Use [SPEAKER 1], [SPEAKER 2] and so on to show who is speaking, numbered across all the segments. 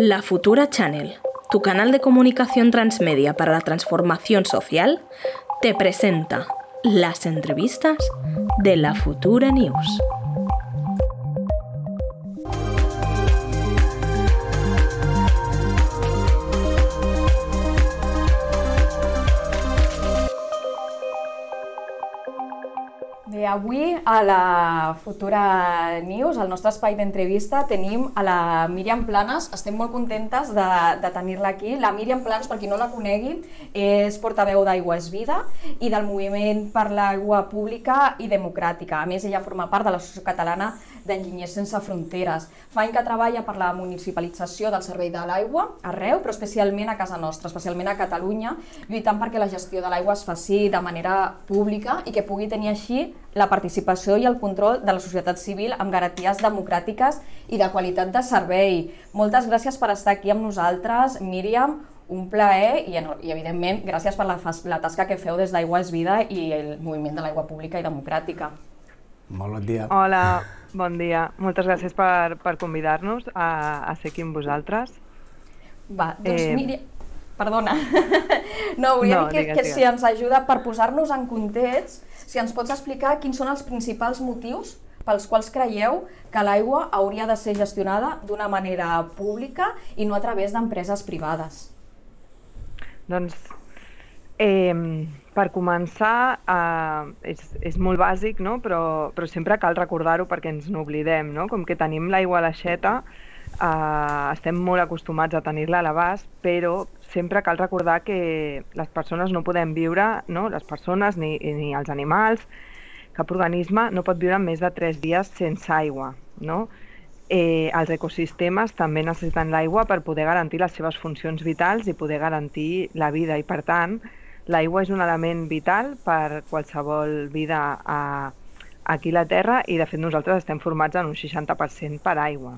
[SPEAKER 1] La Futura Channel, tu canal de comunicación transmedia para la transformación social, te presenta las entrevistas de la Futura News.
[SPEAKER 2] Avui a la Futura News, al nostre espai d'entrevista, tenim a la Míriam Planes. Estem molt contentes de, de tenir-la aquí. La Míriam Planes, per qui no la conegui, és portaveu d'Aigua és Vida i del Moviment per l'Aigua Pública i Democràtica. A més, ella forma part de l'Associació Catalana d'Enginyers Sense Fronteres. Fa any que treballa per la municipalització del servei de l'aigua arreu, però especialment a casa nostra, especialment a Catalunya, lluitant perquè la gestió de l'aigua es faci de manera pública i que pugui tenir així la participació i el control de la societat civil amb garanties democràtiques i de qualitat de servei. Moltes gràcies per estar aquí amb nosaltres, Míriam, un plaer i, i evidentment, gràcies per la, la tasca que feu des d'Aigua és Vida i el moviment de l'aigua pública i democràtica.
[SPEAKER 3] Molt bon dia.
[SPEAKER 4] Hola, bon dia. Moltes gràcies per, per convidar-nos a, a ser aquí amb vosaltres.
[SPEAKER 2] Va, doncs eh... miri... Perdona. no, volia no, dir que, digues, que digues. si ens ajuda per posar-nos en context, si ens pots explicar quins són els principals motius pels quals creieu que l'aigua hauria de ser gestionada d'una manera pública i no a través d'empreses privades.
[SPEAKER 4] Doncs Eh, per començar, eh, és, és molt bàsic, no? però, però sempre cal recordar-ho perquè ens n'oblidem. No? Com que tenim l'aigua a l'aixeta, eh, estem molt acostumats a tenir-la a l'abast, però sempre cal recordar que les persones no podem viure, no? les persones ni, ni els animals, cap organisme no pot viure més de 3 dies sense aigua. No? Eh, els ecosistemes també necessiten l'aigua per poder garantir les seves funcions vitals i poder garantir la vida i, per tant, L'aigua és un element vital per qualsevol vida a, aquí a la Terra i, de fet, nosaltres estem formats en un 60% per aigua.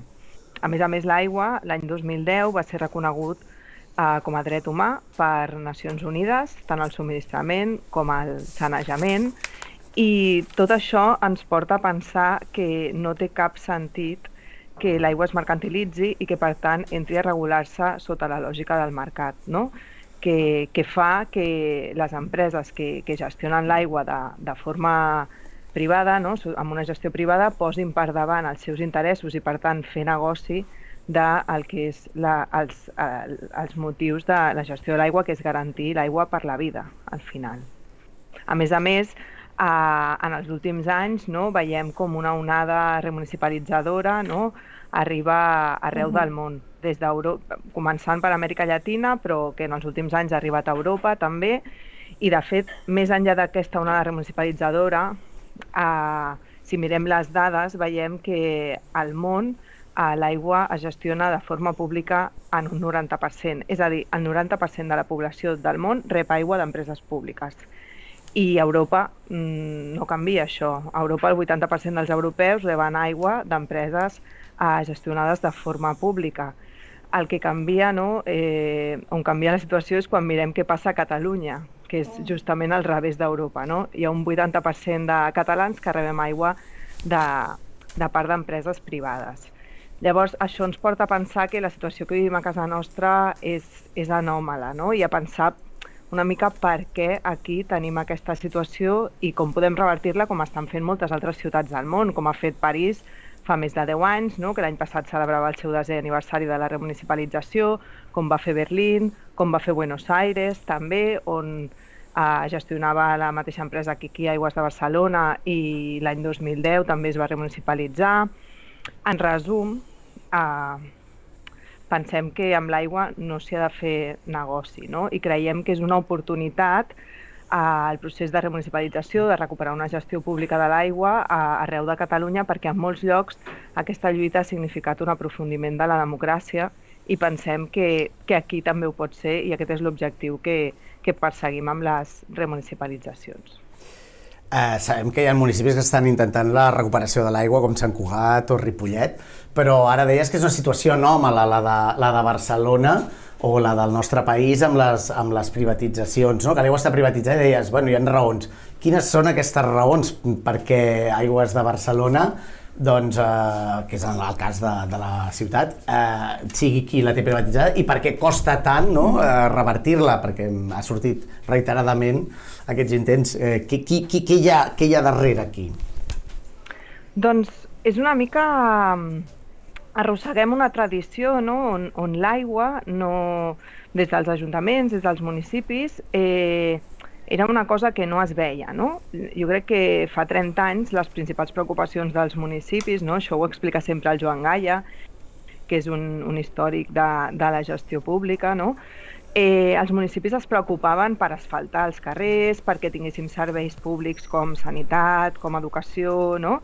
[SPEAKER 4] A més a més, l'aigua, l'any 2010, va ser reconegut eh, com a dret humà per Nacions Unides, tant el subministrament com el sanejament, i tot això ens porta a pensar que no té cap sentit que l'aigua es mercantilitzi i que, per tant, entri a regular-se sota la lògica del mercat. No? Que, que fa que les empreses que, que gestionen l'aigua de, de forma privada, no? amb una gestió privada, posin per davant els seus interessos i, per tant, fer negoci del que és la, els, el, els motius de la gestió de l'aigua, que és garantir l'aigua per la vida, al final. A més a més, eh, en els últims anys no, veiem com una onada remunicipalitzadora no, arriba arreu uh -huh. del món des d'Europa, començant per Amèrica Llatina, però que en els últims anys ha arribat a Europa també, i de fet, més enllà d'aquesta onada remunicipalitzadora, eh, si mirem les dades, veiem que al món eh, l'aigua es gestiona de forma pública en un 90%, és a dir, el 90% de la població del món rep aigua d'empreses públiques. I Europa mmm, no canvia això. A Europa el 80% dels europeus reben aigua d'empreses eh, gestionades de forma pública el que canvia, no, eh, on canvia la situació és quan mirem què passa a Catalunya, que és justament al revés d'Europa. No? Hi ha un 80% de catalans que rebem aigua de, de part d'empreses privades. Llavors, això ens porta a pensar que la situació que vivim a casa nostra és, és anòmala, no? i a pensar una mica per què aquí tenim aquesta situació i com podem revertir-la com estan fent moltes altres ciutats del món, com ha fet París fa més de 10 anys, no? que l'any passat celebrava el seu desè aniversari de la remunicipalització, com va fer Berlín, com va fer Buenos Aires també, on eh, gestionava la mateixa empresa aquí Aigües de Barcelona i l'any 2010 també es va remunicipalitzar. En resum, eh, pensem que amb l'aigua no s'hi ha de fer negoci no? i creiem que és una oportunitat el procés de remunicipalització, de recuperar una gestió pública de l'aigua arreu de Catalunya, perquè en molts llocs aquesta lluita ha significat un aprofundiment de la democràcia i pensem que, que aquí també ho pot ser i aquest és l'objectiu que, que perseguim amb les remunicipalitzacions.
[SPEAKER 3] Eh, sabem que hi ha municipis que estan intentant la recuperació de l'aigua, com Sant Cugat o Ripollet, però ara deies que és una situació anòmala, la de, la de Barcelona, o la del nostre país amb les, amb les privatitzacions, no? que l'aigua està privatitzada i deies, bueno, hi ha raons. Quines són aquestes raons perquè Aigües de Barcelona doncs, eh, que és el cas de, de la ciutat, eh, sigui qui la té privatitzada i per què costa tant no, eh, revertir-la, perquè ha sortit reiteradament aquests intents. Eh, qui, qui, qui, què, hi ha, què hi ha darrere aquí?
[SPEAKER 4] Doncs és una mica... Arrosseguem una tradició no? on, on l'aigua, no, des dels ajuntaments, des dels municipis, eh, era una cosa que no es veia. No? Jo crec que fa 30 anys les principals preocupacions dels municipis, no? això ho explica sempre el Joan Gaia, que és un, un històric de, de la gestió pública, no? eh, els municipis es preocupaven per asfaltar els carrers, perquè tinguéssim serveis públics com sanitat, com educació, no?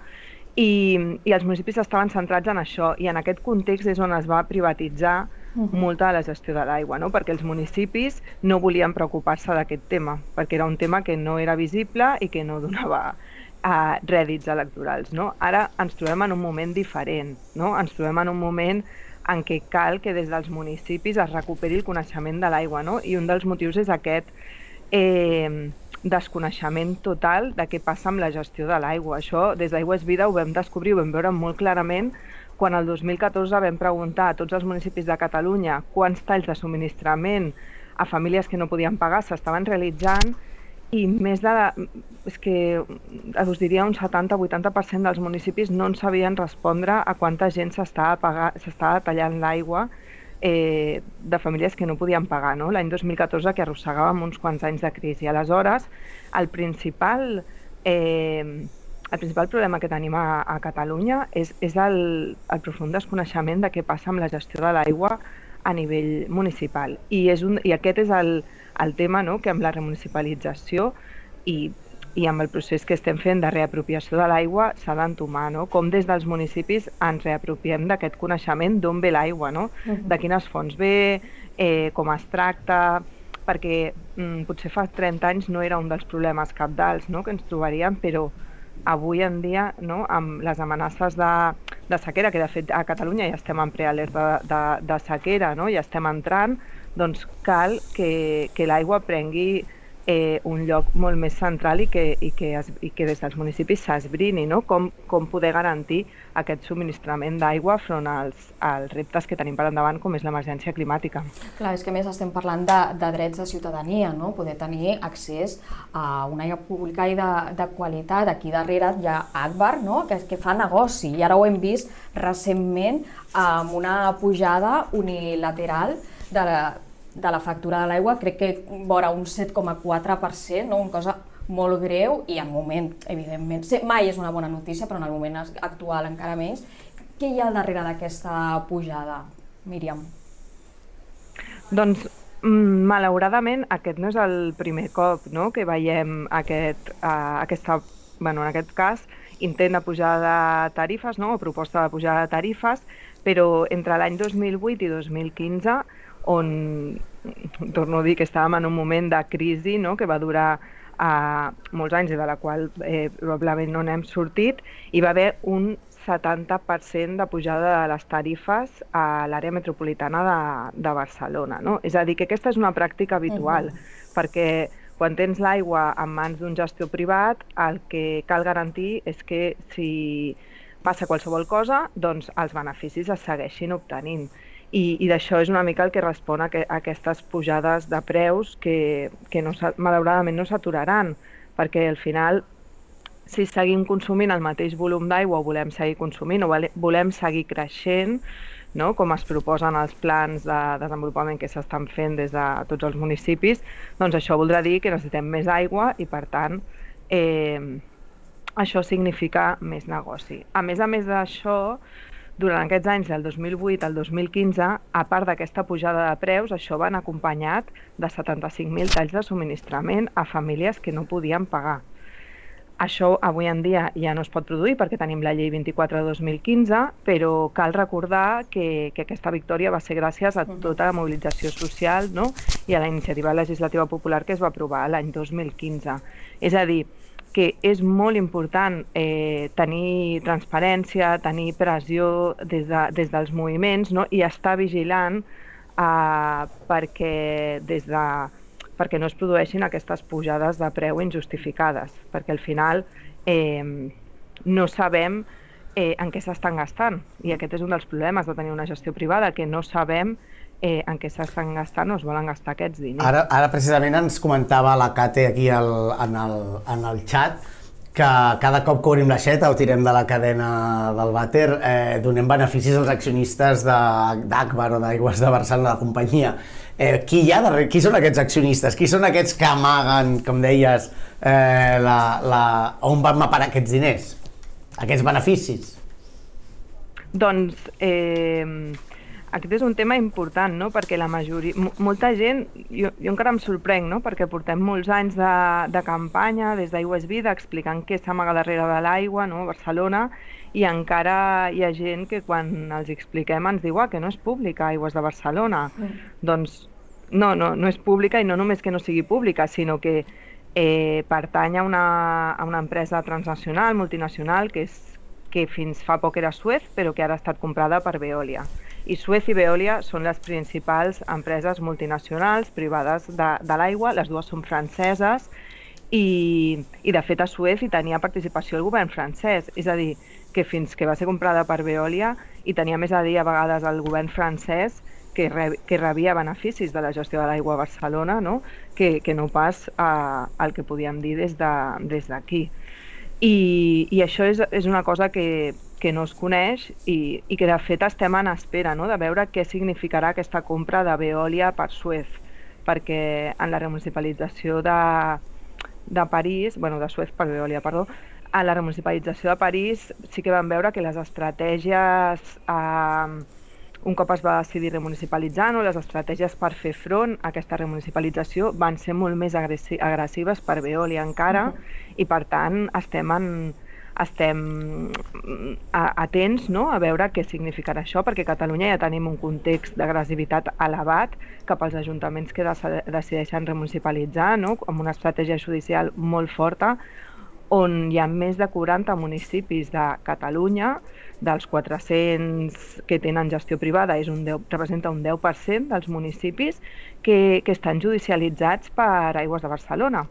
[SPEAKER 4] I, i els municipis estaven centrats en això, i en aquest context és on es va privatitzar molta de la gestió de l'aigua, no? perquè els municipis no volien preocupar-se d'aquest tema, perquè era un tema que no era visible i que no donava uh, rèdits electorals. No? Ara ens trobem en un moment diferent, no? ens trobem en un moment en què cal que des dels municipis es recuperi el coneixement de l'aigua, no? i un dels motius és aquest eh, desconeixement total de què passa amb la gestió de l'aigua. Això, des d'Aigües Vida, ho vam descobrir, ho vam veure molt clarament quan el 2014 vam preguntar a tots els municipis de Catalunya quants talls de subministrament a famílies que no podien pagar s'estaven realitzant i més de... és que us diria un 70-80% dels municipis no en sabien respondre a quanta gent s'estava tallant l'aigua eh, de famílies que no podien pagar. No? L'any 2014 que arrossegàvem uns quants anys de crisi. Aleshores, el principal eh, el principal problema que tenim a, a Catalunya és, és el, el profund desconeixement de què passa amb la gestió de l'aigua a nivell municipal. I, és un, i aquest és el, el tema no? que amb la remunicipalització i, i amb el procés que estem fent de reapropiació de l'aigua s'ha d'entomar, no? com des dels municipis ens reapropiem d'aquest coneixement d'on ve l'aigua, no? Uh -huh. de quines fonts ve, eh, com es tracta, perquè mm, potser fa 30 anys no era un dels problemes capdals no? que ens trobaríem, però avui en dia, no, amb les amenaces de, de sequera, que de fet a Catalunya ja estem en prealerta de, de, de sequera, no, ja estem entrant, doncs cal que, que l'aigua prengui eh, un lloc molt més central i que, i que, es, i que des dels municipis s'esbrini no? com, com poder garantir aquest subministrament d'aigua front als, als reptes que tenim per endavant, com és l'emergència climàtica.
[SPEAKER 2] Clar, és que més estem parlant de, de drets de ciutadania, no? poder tenir accés a una aigua pública i de, de qualitat. Aquí darrere hi ha Akbar, no? que, que fa negoci, i ara ho hem vist recentment amb una pujada unilateral de la, de la factura de l'aigua, crec que vora un 7,4%, no? una cosa molt greu i en moment, evidentment, mai és una bona notícia, però en el moment actual encara més. Què hi ha darrere d'aquesta pujada, Míriam?
[SPEAKER 4] Doncs, mm, malauradament, aquest no és el primer cop no? que veiem aquest, uh, aquesta, bueno, en aquest cas, intent de pujada de tarifes, no? o proposta de pujada de tarifes, però entre l'any 2008 i 2015 on torno a dir que estàvem en un moment de crisi no? que va durar uh, molts anys i de la qual eh, probablement no n'hem sortit, i va haver un 70% de pujada de les tarifes a l'àrea metropolitana de, de Barcelona. No? És a dir, que aquesta és una pràctica habitual, uh -huh. perquè quan tens l'aigua en mans d'un gestor privat, el que cal garantir és que si passa qualsevol cosa, doncs els beneficis es segueixin obtenint i, i d'això és una mica el que respon a, que, a aquestes pujades de preus que, que no, malauradament no s'aturaran, perquè al final si seguim consumint el mateix volum d'aigua o volem seguir consumint o volem seguir creixent, no? com es proposen els plans de desenvolupament que s'estan fent des de tots els municipis, doncs això voldrà dir que necessitem més aigua i, per tant, eh, això significa més negoci. A més a més d'això, durant aquests anys, del 2008 al 2015, a part d'aquesta pujada de preus, això van acompanyat de 75.000 talls de subministrament a famílies que no podien pagar. Això avui en dia ja no es pot produir perquè tenim la llei 24 de 2015, però cal recordar que, que aquesta victòria va ser gràcies a tota la mobilització social no? i a la iniciativa legislativa popular que es va aprovar l'any 2015. És a dir, que és molt important eh, tenir transparència, tenir pressió des, de, des dels moviments no? i estar vigilant eh, perquè, des de, perquè no es produeixin aquestes pujades de preu injustificades, perquè al final eh, no sabem eh, en què s'estan gastant. I aquest és un dels problemes de tenir una gestió privada, que no sabem eh, en què s'estan gastant o es volen gastar aquests diners.
[SPEAKER 3] Ara, ara precisament ens comentava la Cate aquí al, en, el, en el chat que cada cop que obrim l'aixeta o tirem de la cadena del vàter eh, donem beneficis als accionistes d'Akbar o d'Aigües de Barcelona, de la companyia. Eh, qui hi ha darrere? Qui són aquests accionistes? Qui són aquests que amaguen, com deies, eh, la, la, on van parar aquests diners? Aquests beneficis?
[SPEAKER 4] Doncs eh, aquest és un tema important, no? perquè la majoria, molta gent, jo, jo encara em sorprenc, no? perquè portem molts anys de, de campanya des d'Aigües Vida explicant què s'amaga darrere de l'aigua no? Barcelona i encara hi ha gent que quan els expliquem ens diu ah, que no és pública Aigües de Barcelona. Mm. Doncs no, no, no és pública i no només que no sigui pública, sinó que eh, pertany a una, a una empresa transnacional, multinacional, que, és, que fins fa poc era Suez, però que ara ha estat comprada per Veolia. I Suez i Veolia són les principals empreses multinacionals privades de, de l'aigua, les dues són franceses, i, i de fet a Suez hi tenia participació el govern francès, és a dir, que fins que va ser comprada per Veolia i tenia més a dir a vegades el govern francès que, re, que rebia beneficis de la gestió de l'aigua a Barcelona, no? Que, que no pas eh, el que podíem dir des d'aquí. De, des I, I això és, és una cosa que, que no es coneix i, i que de fet estem en espera no? de veure què significarà aquesta compra de Veolia per Suez, perquè en la remunicipalització de, de París, bueno, de Suez per Veolia, perdó, a la remunicipalització de París sí que vam veure que les estratègies eh, un cop es va decidir remunicipalitzar, no, les estratègies per fer front a aquesta remunicipalització van ser molt més agressives per Veolia encara uh -huh. i per tant estem en, estem atents no? a veure què significarà això, perquè a Catalunya ja tenim un context d'agressivitat elevat cap als ajuntaments que decideixen remunicipalitzar, no? amb una estratègia judicial molt forta, on hi ha més de 40 municipis de Catalunya dels 400 que tenen gestió privada és un 10, representa un 10% dels municipis que, que estan judicialitzats per Aigües de Barcelona.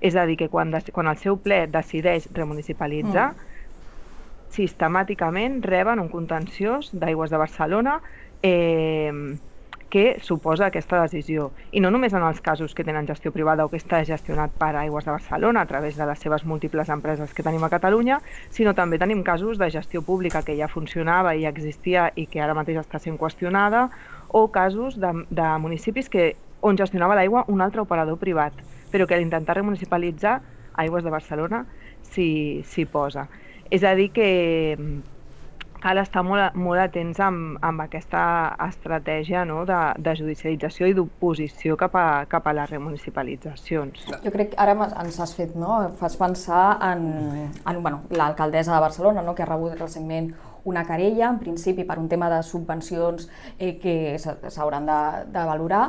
[SPEAKER 4] És a dir, que quan, quan el seu ple decideix remunicipalitzar, mm. sistemàticament reben un contenciós d'Aigües de Barcelona eh, que suposa aquesta decisió. I no només en els casos que tenen gestió privada o que està gestionat per Aigües de Barcelona a través de les seves múltiples empreses que tenim a Catalunya, sinó també tenim casos de gestió pública que ja funcionava i ja existia i que ara mateix està sent qüestionada, o casos de, de municipis que, on gestionava l'aigua un altre operador privat, però que l'intentar remunicipalitzar Aigües de Barcelona s'hi posa. És a dir que cal estar molt, molt atents amb, amb aquesta estratègia no, de, de judicialització i d'oposició cap, a, cap a les remunicipalitzacions.
[SPEAKER 2] Jo crec que ara ens has fet, no? fas pensar en, en bueno, l'alcaldessa de Barcelona, no? que ha rebut recentment una querella, en principi per un tema de subvencions eh, que s'hauran de, de valorar,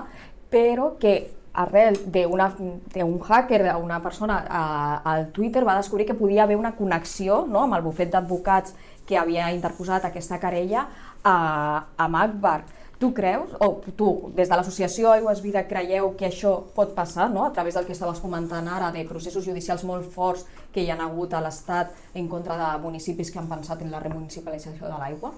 [SPEAKER 2] però que arrel d'un hacker, d'una persona a, al Twitter, va descobrir que podia haver una connexió no, amb el bufet d'advocats que havia interposat aquesta querella a, a Magbar. Tu creus, o tu, des de l'associació Aigües Vida, creieu que això pot passar, no? a través del que estaves comentant ara, de processos judicials molt forts que hi han hagut a l'Estat en contra de municipis que han pensat en la remunicipalització de l'aigua?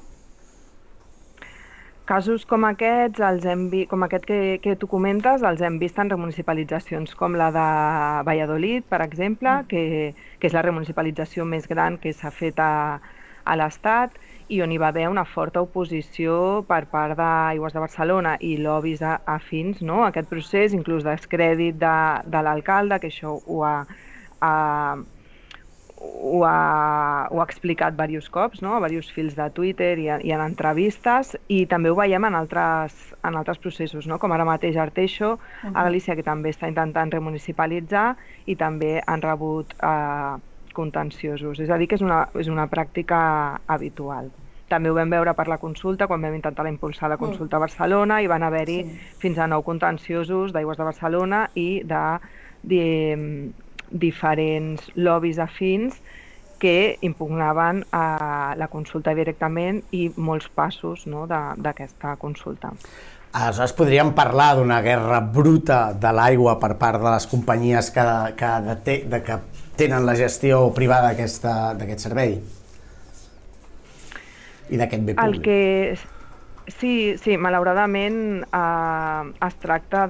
[SPEAKER 4] Casos com aquests, els hem vi... com aquest que, que tu comentes, els hem vist en remunicipalitzacions com la de Valladolid, per exemple, mm. que, que és la remunicipalització més gran que s'ha fet a, a l'Estat i on hi va haver una forta oposició per part d'Aigües de Barcelona i lobbies afins no? a aquest procés, inclús descrèdit de, de l'alcalde, que això ho ha, ha, ho ha, ho ha explicat diversos cops, no? a diversos fils de Twitter i, i en entrevistes, i també ho veiem en altres, en altres processos, no? com ara mateix Arteixo, uh -huh. a Galícia, que també està intentant remunicipalitzar, i també han rebut eh, contenciosos. És a dir, que és una, és una pràctica habitual. També ho vam veure per la consulta, quan vam intentar impulsar la consulta a Barcelona i van haver-hi sí. fins a nou contenciosos d'Aigües de Barcelona i de, de diferents lobbies afins que impugnaven a la consulta directament i molts passos no, d'aquesta consulta.
[SPEAKER 3] Aleshores podríem parlar d'una guerra bruta de l'aigua per part de les companyies que, que, de, de, que tenen la gestió privada d'aquest servei? i d'aquest bé
[SPEAKER 4] El
[SPEAKER 3] públic.
[SPEAKER 4] que... Sí, sí, malauradament eh, es tracta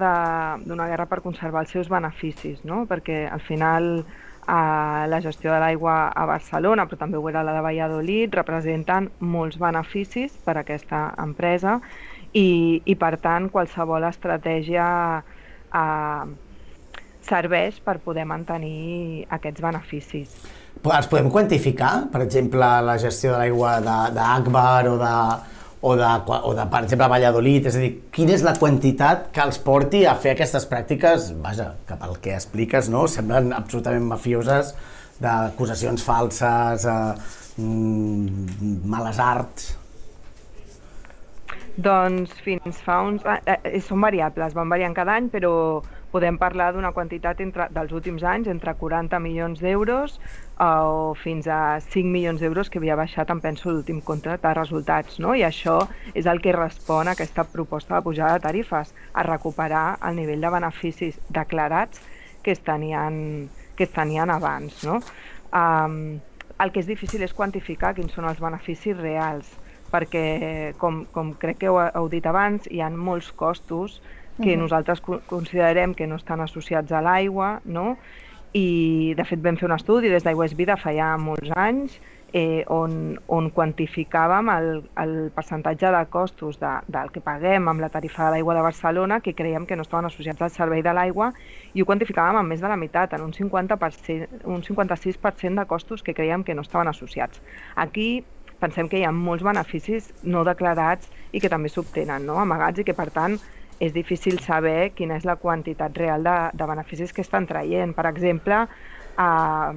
[SPEAKER 4] d'una guerra per conservar els seus beneficis, no? perquè al final eh, la gestió de l'aigua a Barcelona, però també ho era la de Valladolid, representen molts beneficis per a aquesta empresa i, i per tant qualsevol estratègia eh, serveix per poder mantenir aquests beneficis.
[SPEAKER 3] Els podem quantificar? Per exemple, la gestió de l'aigua d'Akbar o de, o, de, o de, per exemple, Valladolid? És a dir, quina és la quantitat que els porti a fer aquestes pràctiques, vaja, que pel que expliques, no? semblen absolutament mafioses, d'acusacions falses, eh, mm, males arts...
[SPEAKER 4] Doncs fins fa uns... Eh, eh, són variables, van variant cada any, però podem parlar d'una quantitat entre, dels últims anys entre 40 milions d'euros eh, o fins a 5 milions d'euros que havia baixat, em penso, l'últim compte de resultats. No? I això és el que respon a aquesta proposta de pujada de tarifes, a recuperar el nivell de beneficis declarats que es tenien, que es tenien abans. No? Um, el que és difícil és quantificar quins són els beneficis reals, perquè, com, com crec que heu, heu dit abans, hi ha molts costos que nosaltres co- considerem que no estan associats a l'aigua, no? i de fet vam fer un estudi des d'Aigües Vida fa ja molts anys eh, on, on quantificàvem el, el percentatge de costos de, del que paguem amb la tarifa de l'aigua de Barcelona que creiem que no estaven associats al servei de l'aigua i ho quantificàvem amb més de la meitat, en un, 50%, un 56% de costos que creiem que no estaven associats. Aquí pensem que hi ha molts beneficis no declarats i que també s'obtenen, no? amagats i que per tant és difícil saber quina és la quantitat real de, de beneficis que estan traient. Per exemple, eh,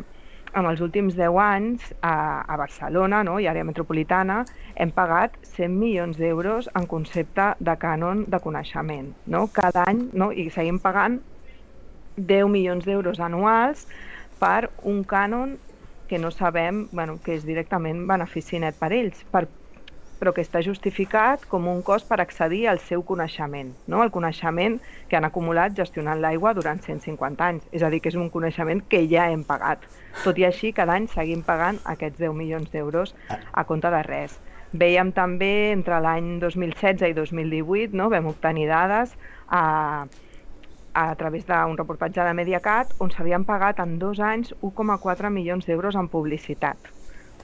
[SPEAKER 4] en els últims 10 anys a, a Barcelona no, i àrea metropolitana hem pagat 100 milions d'euros en concepte de cànon de coneixement. No? Cada any, no, i seguim pagant 10 milions d'euros anuals per un cànon que no sabem bueno, que és directament benefici net per ells, per, però que està justificat com un cost per accedir al seu coneixement, no? el coneixement que han acumulat gestionant l'aigua durant 150 anys. És a dir, que és un coneixement que ja hem pagat. Tot i així, cada any seguim pagant aquests 10 milions d'euros a compte de res. Veiem també entre l'any 2016 i 2018, no? vam obtenir dades a, a través d'un reportatge de Mediacat on s'havien pagat en dos anys 1,4 milions d'euros en publicitat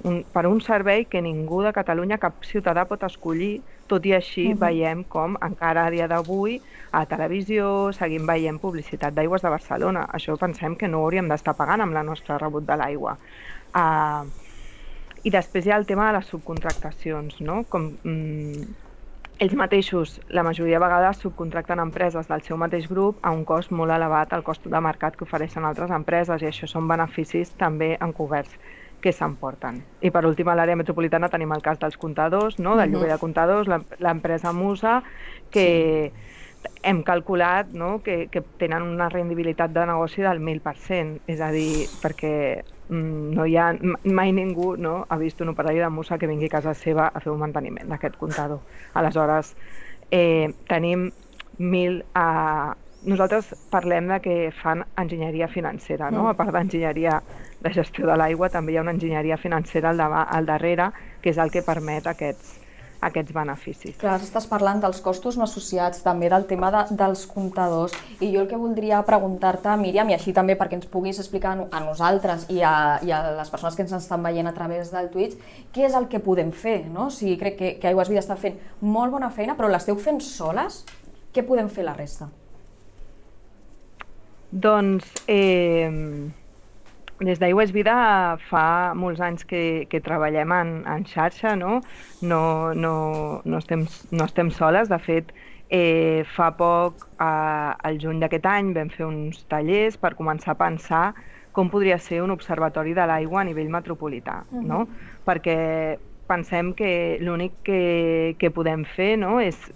[SPEAKER 4] un, per un servei que ningú de Catalunya, cap ciutadà pot escollir, tot i així uh -huh. veiem com encara a dia d'avui a televisió seguim veient publicitat d'aigües de Barcelona. Això pensem que no ho hauríem d'estar pagant amb la nostra rebut de l'aigua. Uh, I després hi ha el tema de les subcontractacions, no? Com, mm, ells mateixos, la majoria de vegades, subcontracten empreses del seu mateix grup a un cost molt elevat al cost de mercat que ofereixen altres empreses i això són beneficis també encoberts que s'emporten. I per últim, a l'àrea metropolitana tenim el cas dels comptadors, no? del lloguer de comptadors, l'em- l'empresa Musa, que hem calculat no? que, que tenen una rendibilitat de negoci del 1.000%, és a dir, perquè mm, no hi ha, mai ningú no, ha vist un operari de Musa que vingui a casa seva a fer un manteniment d'aquest comptador. Aleshores, eh, tenim mil... Eh, nosaltres parlem de que fan enginyeria financera, no? A part d'enginyeria de gestió de l'aigua, també hi ha una enginyeria financera al, dava- al darrere, que és el que permet aquests, aquests beneficis.
[SPEAKER 2] Clar, estàs parlant dels costos no associats, també del tema de, dels comptadors, i jo el que voldria preguntar-te, Míriam, i així també perquè ens puguis explicar a nosaltres i a, i a les persones que ens estan veient a través del Twitch, què és el que podem fer, no? O sigui, crec que, que Aigües Vida està fent molt bona feina, però l'esteu fent soles? Què podem fer la resta?
[SPEAKER 4] Doncs eh, des d'Aigües Vida fa molts anys que, que treballem en, en xarxa, no? No, no, no, estem, no estem soles, de fet, eh, fa poc, eh, al juny d'aquest any, vam fer uns tallers per començar a pensar com podria ser un observatori de l'aigua a nivell metropolità, no? Perquè pensem que l'únic que, que podem fer no, és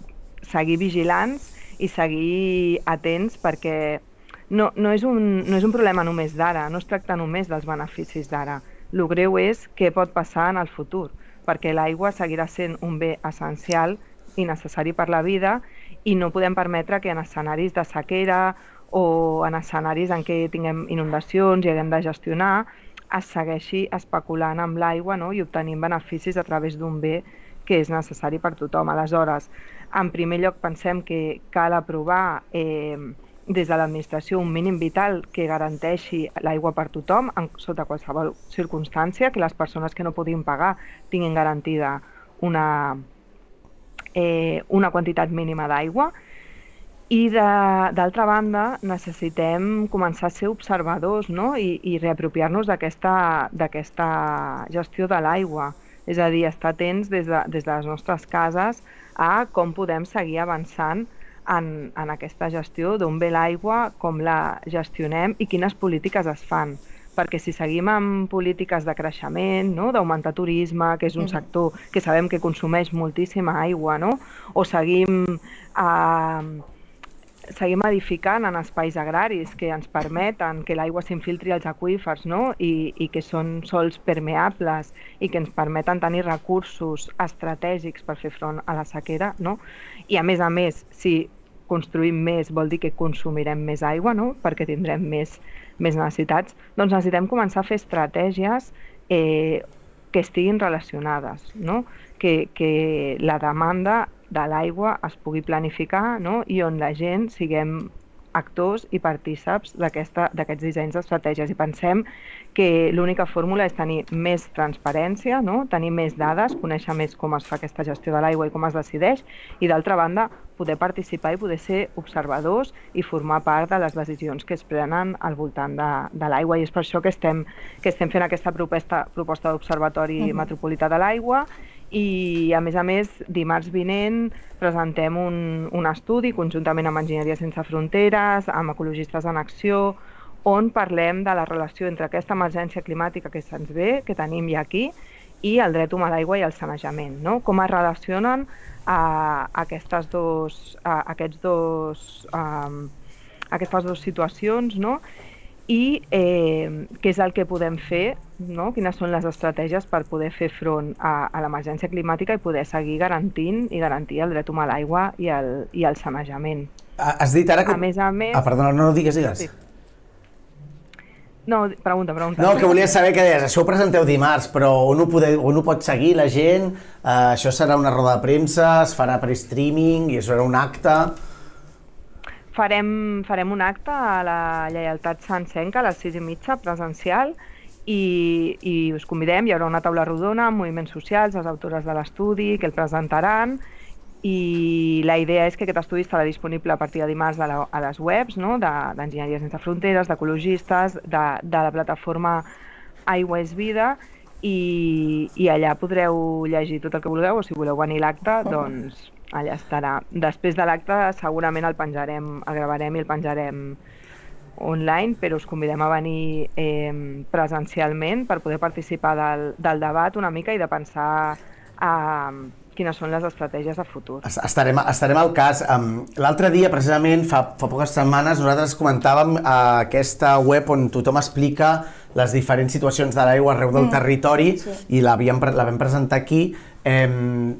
[SPEAKER 4] seguir vigilants i seguir atents perquè no, no, és un, no és un problema només d'ara, no es tracta només dels beneficis d'ara. El greu és què pot passar en el futur, perquè l'aigua seguirà sent un bé essencial i necessari per la vida i no podem permetre que en escenaris de sequera o en escenaris en què tinguem inundacions i haguem de gestionar es segueixi especulant amb l'aigua no? i obtenint beneficis a través d'un bé que és necessari per tothom. Aleshores, en primer lloc pensem que cal aprovar eh, des de l'administració un mínim vital que garanteixi l'aigua per tothom en, sota qualsevol circumstància, que les persones que no puguin pagar tinguin garantida una, eh, una quantitat mínima d'aigua i d'altra banda necessitem començar a ser observadors no? i, i reapropiar-nos d'aquesta gestió de l'aigua. És a dir, estar atents des de, des de les nostres cases a com podem seguir avançant en, en aquesta gestió d'on ve l'aigua, com la gestionem i quines polítiques es fan. Perquè si seguim amb polítiques de creixement, no? d'augmentar turisme, que és un sector que sabem que consumeix moltíssima aigua, no? o seguim eh, seguim edificant en espais agraris que ens permeten que l'aigua s'infiltri als aqüífers no? I, i que són sols permeables i que ens permeten tenir recursos estratègics per fer front a la sequera. No? I a més a més, si construïm més vol dir que consumirem més aigua no? perquè tindrem més, més necessitats, doncs necessitem començar a fer estratègies eh, que estiguin relacionades, no? que, que la demanda de l'aigua es pugui planificar no? i on la gent siguem actors i partíceps d'aquests dissenys d'estratègies i pensem que l'única fórmula és tenir més transparència, no? tenir més dades, conèixer més com es fa aquesta gestió de l'aigua i com es decideix i d'altra banda poder participar i poder ser observadors i formar part de les decisions que es prenen al voltant de, de l'aigua i és per això que estem, que estem fent aquesta proposta, proposta d'Observatori uh -huh. Metropolità de l'Aigua i a més a més dimarts vinent presentem un, un estudi conjuntament amb Enginyeria Sense Fronteres, amb Ecologistes en Acció, on parlem de la relació entre aquesta emergència climàtica que se'ns ve, que tenim ja aquí, i el dret humà a l'aigua i el sanejament, no? com es relacionen a aquestes dos, a, aquests dos, a, aquestes dues situacions no? I eh, què és el que podem fer, no? quines són les estratègies per poder fer front a, a l'emergència climàtica i poder seguir garantint i garantir el dret humà a l'aigua i, el, i el sanejament.
[SPEAKER 3] Has dit ara que...
[SPEAKER 4] A més a més...
[SPEAKER 3] Ah, perdona, no, no digues, digues. Sí.
[SPEAKER 4] No, pregunta, pregunta.
[SPEAKER 3] No, que volia saber que deies, això ho presenteu dimarts, però on ho, podeu, on ho pot seguir la gent? Uh, això serà una roda de premsa, es farà per streaming i això serà un acte
[SPEAKER 4] farem, farem un acte a la Lleialtat Sant Senca a les 6 i mitja presencial i, i us convidem, hi haurà una taula rodona amb moviments socials, les autores de l'estudi que el presentaran i la idea és que aquest estudi estarà disponible a partir de dimarts a, la, a les webs no? d'Enginyeria de, Sense Fronteres, d'ecologistes, de, de la plataforma Aigua és Vida i, i allà podreu llegir tot el que vulgueu o si voleu venir a l'acte, doncs allà estarà. Després de l'acte segurament el penjarem, el gravarem i el penjarem online, però us convidem a venir eh, presencialment per poder participar del, del debat una mica i de pensar eh, quines són les estratègies de futur.
[SPEAKER 3] Estarem, estarem al cas. Um, L'altre dia, precisament, fa, fa poques setmanes, nosaltres comentàvem uh, aquesta web on tothom explica les diferents situacions de l'aigua arreu del mm. territori sí. i la vam presentar aquí. Eh,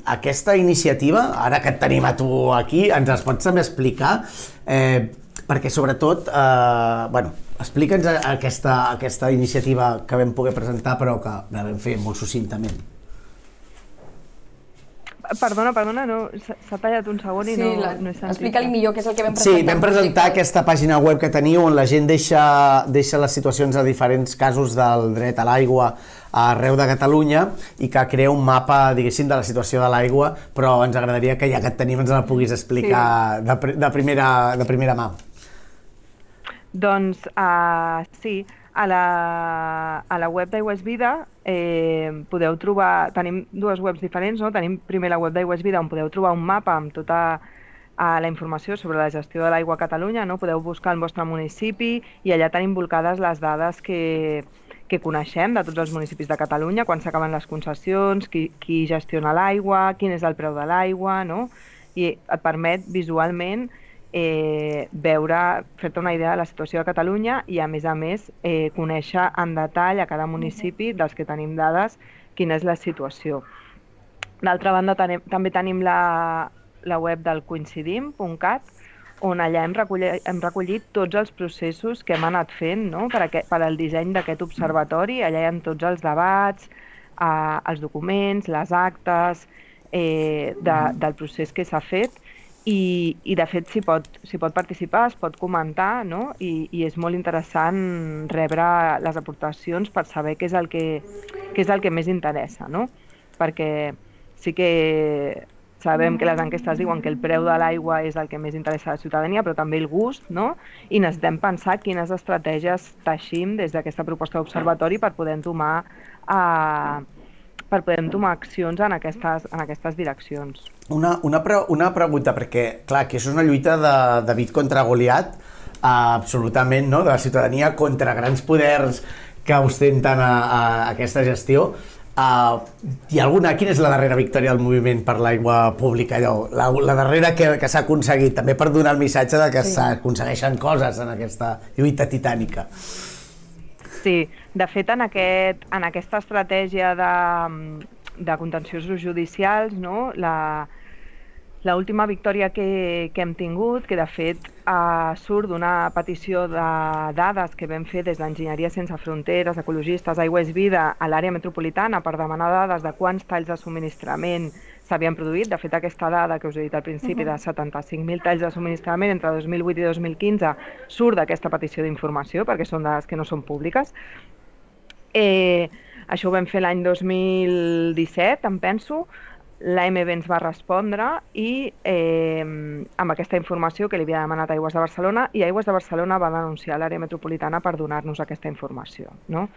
[SPEAKER 3] aquesta iniciativa, ara que et tenim a tu aquí, ens es pots també explicar? Eh, perquè sobretot, eh, bueno, explica'ns aquesta, aquesta iniciativa que vam poder presentar però que la vam fer molt succintament.
[SPEAKER 4] Perdona, perdona, no, s'ha tallat un segon i sí, no, la, no he sentit.
[SPEAKER 2] Explica-li millor què és el que vam presentar.
[SPEAKER 3] Sí, vam presentar aquesta pàgina web que teniu on la gent deixa, deixa les situacions a diferents casos del dret a l'aigua arreu de Catalunya i que crea un mapa, diguéssim, de la situació de l'aigua, però ens agradaria que ja que et tenim ens la puguis explicar sí. de, de, primera, de primera mà.
[SPEAKER 4] Doncs uh, sí, a la, a la web d'Aigües Vida eh, podeu trobar, tenim dues webs diferents, no? tenim primer la web d'Aigües Vida on podeu trobar un mapa amb tota a la informació sobre la gestió de l'aigua a Catalunya, no? podeu buscar el vostre municipi i allà tenim volcades les dades que, que coneixem de tots els municipis de Catalunya, quan s'acaben les concessions, qui, qui gestiona l'aigua, quin és el preu de l'aigua, no? i et permet visualment eh, veure, fer-te una idea de la situació de Catalunya i, a més a més, eh, conèixer en detall a cada municipi dels que tenim dades quina és la situació. D'altra banda, tenim, també tenim la, la web del coincidim.cat, on allà hem recollit, hem recollit tots els processos que hem anat fent no? per, aquest, per al disseny d'aquest observatori. Allà hi ha tots els debats, eh, els documents, les actes, eh, de, del procés que s'ha fet i, i de fet s'hi pot, pot participar, es pot comentar no? I, i és molt interessant rebre les aportacions per saber què és el que, què és el que més interessa, no? perquè sí que sabem que les enquestes diuen que el preu de l'aigua és el que més interessa a la ciutadania, però també el gust, no? i necessitem pensar quines estratègies teixim des d'aquesta proposta d'observatori per poder entomar eh, per poder entomar accions en aquestes, en aquestes direccions.
[SPEAKER 3] Una, una, pre una pregunta, perquè, clar, que és una lluita de David contra Goliat, uh, absolutament, no?, de la ciutadania contra grans poders que ostenten a, a aquesta gestió. Uh, hi ha alguna... Quina és la darrera victòria del moviment per l'aigua pública? Allò, la, la darrera que, que s'ha aconseguit, també per donar el missatge de que sí. s'aconsegueixen coses en aquesta lluita titànica.
[SPEAKER 4] Sí, de fet, en, aquest, en aquesta estratègia de, de contenciosos judicials, no, la, l'última victòria que, que hem tingut, que de fet eh, surt d'una petició de dades que vam fer des d'Enginyeria Sense Fronteres, Ecologistes, Aigua és Vida a l'àrea metropolitana per demanar dades de quants talls de subministrament s'havien produït. De fet, aquesta dada que us he dit al principi uh -huh. de 75.000 talls de subministrament entre 2008 i 2015 surt d'aquesta petició d'informació perquè són dades que no són públiques. Eh, això ho vam fer l'any 2017, em penso, l'AMB ens va respondre i eh, amb aquesta informació que li havia demanat Aigües de Barcelona i Aigües de Barcelona va denunciar l'àrea metropolitana per donar-nos aquesta informació. No?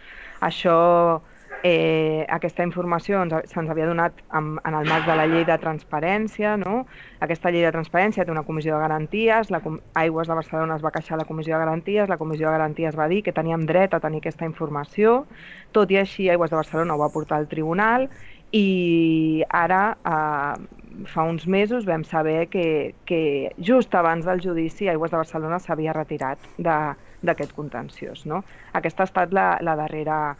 [SPEAKER 4] Això eh, aquesta informació se'ns havia donat en, en el marc de la llei de transparència. No? Aquesta llei de transparència té una comissió de garanties, la Aigües de Barcelona es va queixar a la comissió de garanties, la comissió de garanties va dir que teníem dret a tenir aquesta informació, tot i així Aigües de Barcelona ho va portar al tribunal i ara, eh, fa uns mesos, vam saber que, que just abans del judici Aigües de Barcelona s'havia retirat d'aquest contenciós. No? Aquesta ha estat la, la darrera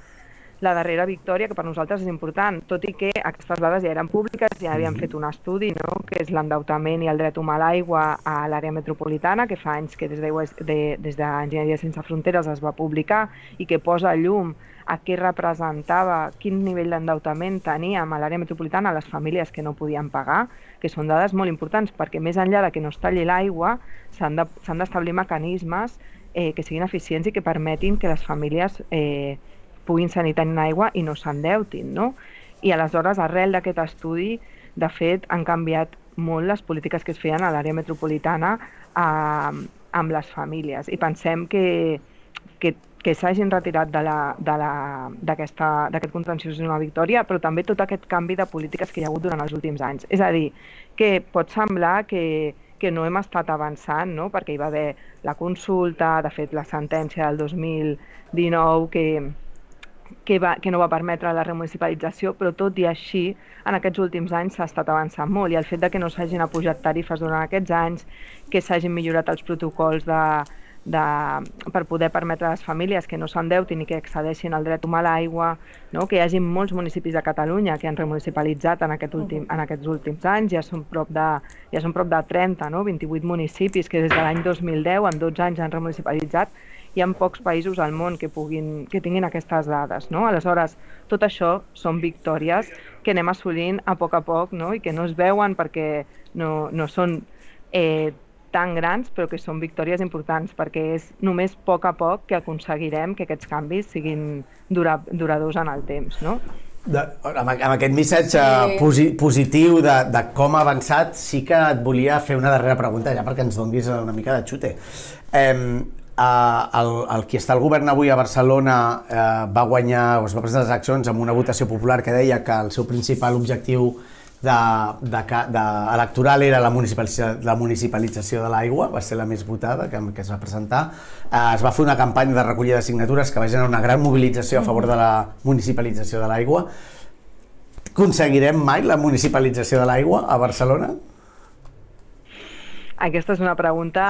[SPEAKER 4] la darrera victòria, que per nosaltres és important, tot i que aquestes dades ja eren públiques, ja havíem fet un estudi, no? que és l'endeutament i el dret humà a l'aigua a l'àrea metropolitana, que fa anys que des d'Enginyeria de, Sense Fronteres es va publicar i que posa llum a què representava, quin nivell d'endeutament teníem a l'àrea metropolitana a les famílies que no podien pagar, que són dades molt importants perquè més enllà de que no es talli l'aigua s'han d'establir de, mecanismes eh, que siguin eficients i que permetin que les famílies eh, puguin seguir tenint aigua i no s'endeutin, no? I aleshores, arrel d'aquest estudi, de fet, han canviat molt les polítiques que es feien a l'àrea metropolitana eh, amb les famílies i pensem que, que, que s'hagin retirat d'aquest contenciós és una victòria, però també tot aquest canvi de polítiques que hi ha hagut durant els últims anys. És a dir, que pot semblar que, que no hem estat avançant, no? perquè hi va haver la consulta, de fet la sentència del 2019 que, que, va, que no va permetre la remunicipalització, però tot i així, en aquests últims anys s'ha estat avançant molt i el fet de que no s'hagin apujat tarifes durant aquests anys, que s'hagin millorat els protocols de, de, per poder permetre a les famílies que no s'endeutin i que accedeixin al dret humà a l'aigua, no? que hi hagi molts municipis de Catalunya que han remunicipalitzat en, aquest últim, en aquests últims anys, ja són prop de, ja són prop de 30, no? 28 municipis que des de l'any 2010, en 12 anys, han remunicipalitzat hi ha pocs països al món que, puguin, que tinguin aquestes dades. No? Aleshores, tot això són victòries que anem assolint a poc a poc no? i que no es veuen perquè no, no són eh, tan grans, però que són victòries importants, perquè és només a poc a poc que aconseguirem que aquests canvis siguin dura, duradors en el temps. No?
[SPEAKER 3] De, amb, amb aquest missatge sí. posi, positiu de, de com ha avançat, sí que et volia fer una darrera pregunta, ja perquè ens donguis una mica de xute. Eh, eh, el, el qui està al govern avui a Barcelona eh, va guanyar, o es va presentar les accions amb una votació popular que deia que el seu principal objectiu de, de, de, electoral era la municipalització, la municipalització de l'aigua, va ser la més votada que, que es va presentar. Eh, es va fer una campanya de recollida de signatures que va generar una gran mobilització a favor de la municipalització de l'aigua. Aconseguirem mai la municipalització de l'aigua a Barcelona?
[SPEAKER 4] Aquesta és una pregunta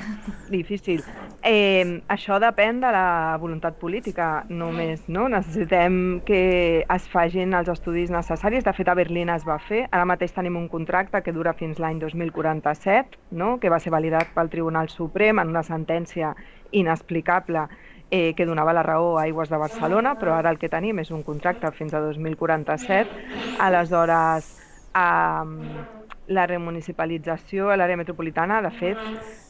[SPEAKER 4] difícil. Eh, això depèn de la voluntat política, només. No? Necessitem que es fagin els estudis necessaris. De fet, a Berlín es va fer. Ara mateix tenim un contracte que dura fins l'any 2047, no? que va ser validat pel Tribunal Suprem en una sentència inexplicable eh, que donava la raó a Aigües de Barcelona, però ara el que tenim és un contracte fins a 2047. Aleshores, eh, la remunicipalització a l'àrea metropolitana, de fet,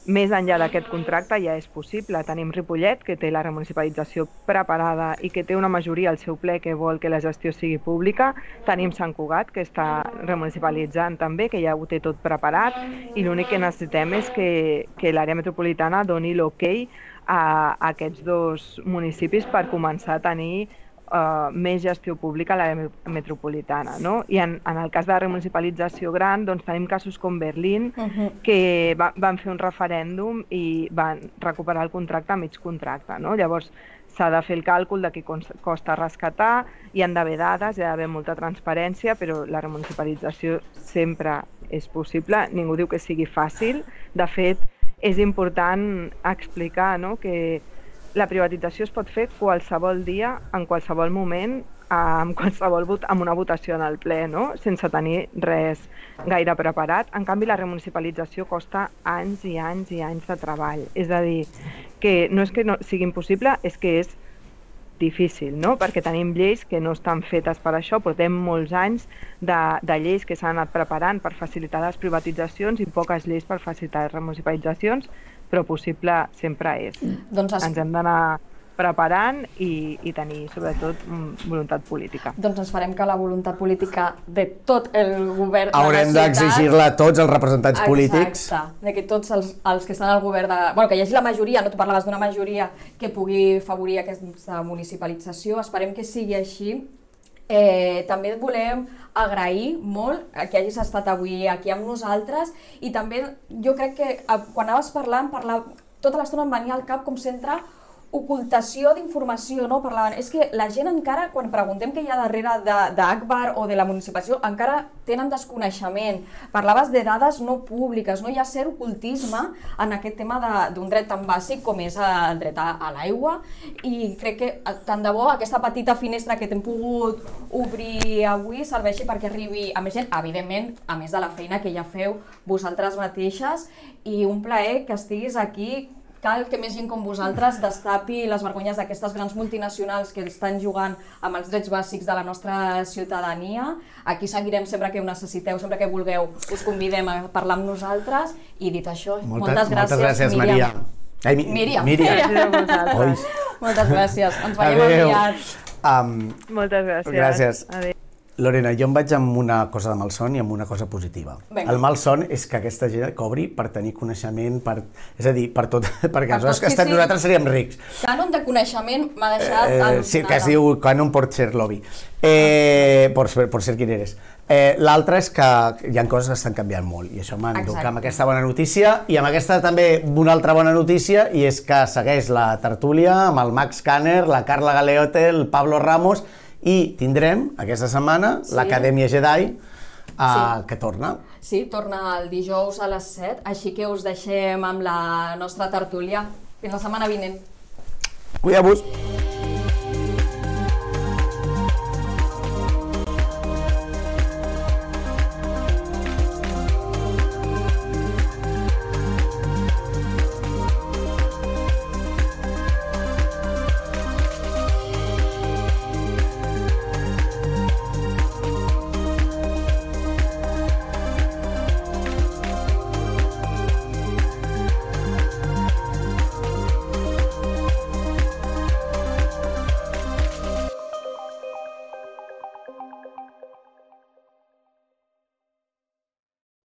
[SPEAKER 4] més enllà d'aquest contracte ja és possible. Tenim Ripollet, que té la remunicipalització preparada i que té una majoria al seu ple que vol que la gestió sigui pública. Tenim Sant Cugat, que està remunicipalitzant també, que ja ho té tot preparat, i l'únic que necessitem és que, que l'àrea metropolitana doni l'ok a, a aquests dos municipis per començar a tenir uh, més gestió pública a l'àrea metropolitana. No? I en, en el cas de la remunicipalització gran, doncs tenim casos com Berlín, uh -huh. que va, van fer un referèndum i van recuperar el contracte a mig contracte. No? Llavors, s'ha de fer el càlcul de què costa rescatar, hi han d'haver dades, hi ha d'haver molta transparència, però la remunicipalització sempre és possible, ningú diu que sigui fàcil. De fet, és important explicar no? que la privatització es pot fer qualsevol dia, en qualsevol moment, amb qualsevol vot, amb una votació en el ple, no? sense tenir res gaire preparat. En canvi, la remunicipalització costa anys i anys i anys de treball. És a dir, que no és que no sigui impossible, és que és difícil, no? perquè tenim lleis que no estan fetes per això, portem molts anys de, de lleis que s'han anat preparant per facilitar les privatitzacions i poques lleis per facilitar les remunicipalitzacions, però possible sempre és. Doncs es... Ens hem d'anar preparant i, i tenir, sobretot, voluntat política.
[SPEAKER 2] Doncs ens farem que la voluntat política de tot el govern
[SPEAKER 3] Haurem
[SPEAKER 2] de
[SPEAKER 3] d'exigir-la a tots els representants Exacte, polítics.
[SPEAKER 2] Exacte, de que tots els, els que estan al govern de... Bueno, que hi hagi la majoria, no tu parlaves d'una majoria que pugui favorir aquesta municipalització, esperem que sigui així. Eh, també volem agrair molt que hagis estat avui aquí amb nosaltres i també jo crec que eh, quan anaves parlant, parlar, tota l'estona em venia al cap com sempre ocultació d'informació, no? Parlaven. És que la gent encara, quan preguntem què hi ha darrere d'Akbar o de la municipalització, encara tenen desconeixement. Parlaves de dades no públiques, no? Hi ha cert ocultisme en aquest tema d'un dret tan bàsic com és el dret a, a l'aigua i crec que tant de bo aquesta petita finestra que t'hem pogut obrir avui serveixi perquè arribi a més gent, evidentment, a més de la feina que ja feu vosaltres mateixes i un plaer que estiguis aquí cal que més gent com vosaltres destapi les vergonyes d'aquestes grans multinacionals que estan jugant amb els drets bàsics de la nostra ciutadania. Aquí seguirem sempre que ho necessiteu, sempre que vulgueu, us convidem a parlar amb nosaltres i dit això,
[SPEAKER 3] Molta,
[SPEAKER 2] moltes gràcies,
[SPEAKER 3] moltes gràcies Maria.
[SPEAKER 2] Ai, mi, Míriam. Míriam.
[SPEAKER 4] Míriam.
[SPEAKER 2] Moltes gràcies. Ens veiem Adeu. aviat.
[SPEAKER 3] Um,
[SPEAKER 4] moltes gràcies.
[SPEAKER 3] Gràcies. Adéu. Lorena, jo em vaig amb una cosa de malson i amb una cosa positiva.
[SPEAKER 2] Venga.
[SPEAKER 3] El malson és que aquesta gent cobri per tenir coneixement, per, és a dir, per tot, perquè per tot, que sí, sí. nosaltres seríem rics.
[SPEAKER 2] Cànon de coneixement m'ha deixat eh,
[SPEAKER 3] Sí, que es diu Canon por Cherlovi, eh, por, por ser quien eres. Eh, L'altre és que hi ha coses que estan canviant molt i això m'enduc amb aquesta bona notícia i amb aquesta també una altra bona notícia i és que segueix la tertúlia amb el Max Kanner, la Carla Galeote, el Pablo Ramos i tindrem aquesta setmana sí. l'Acadèmia Jedi uh, sí. que torna.
[SPEAKER 2] Sí, torna el dijous a les 7, així que us deixem amb la nostra tertúlia. Fins la setmana vinent.
[SPEAKER 3] Cuideu-vos!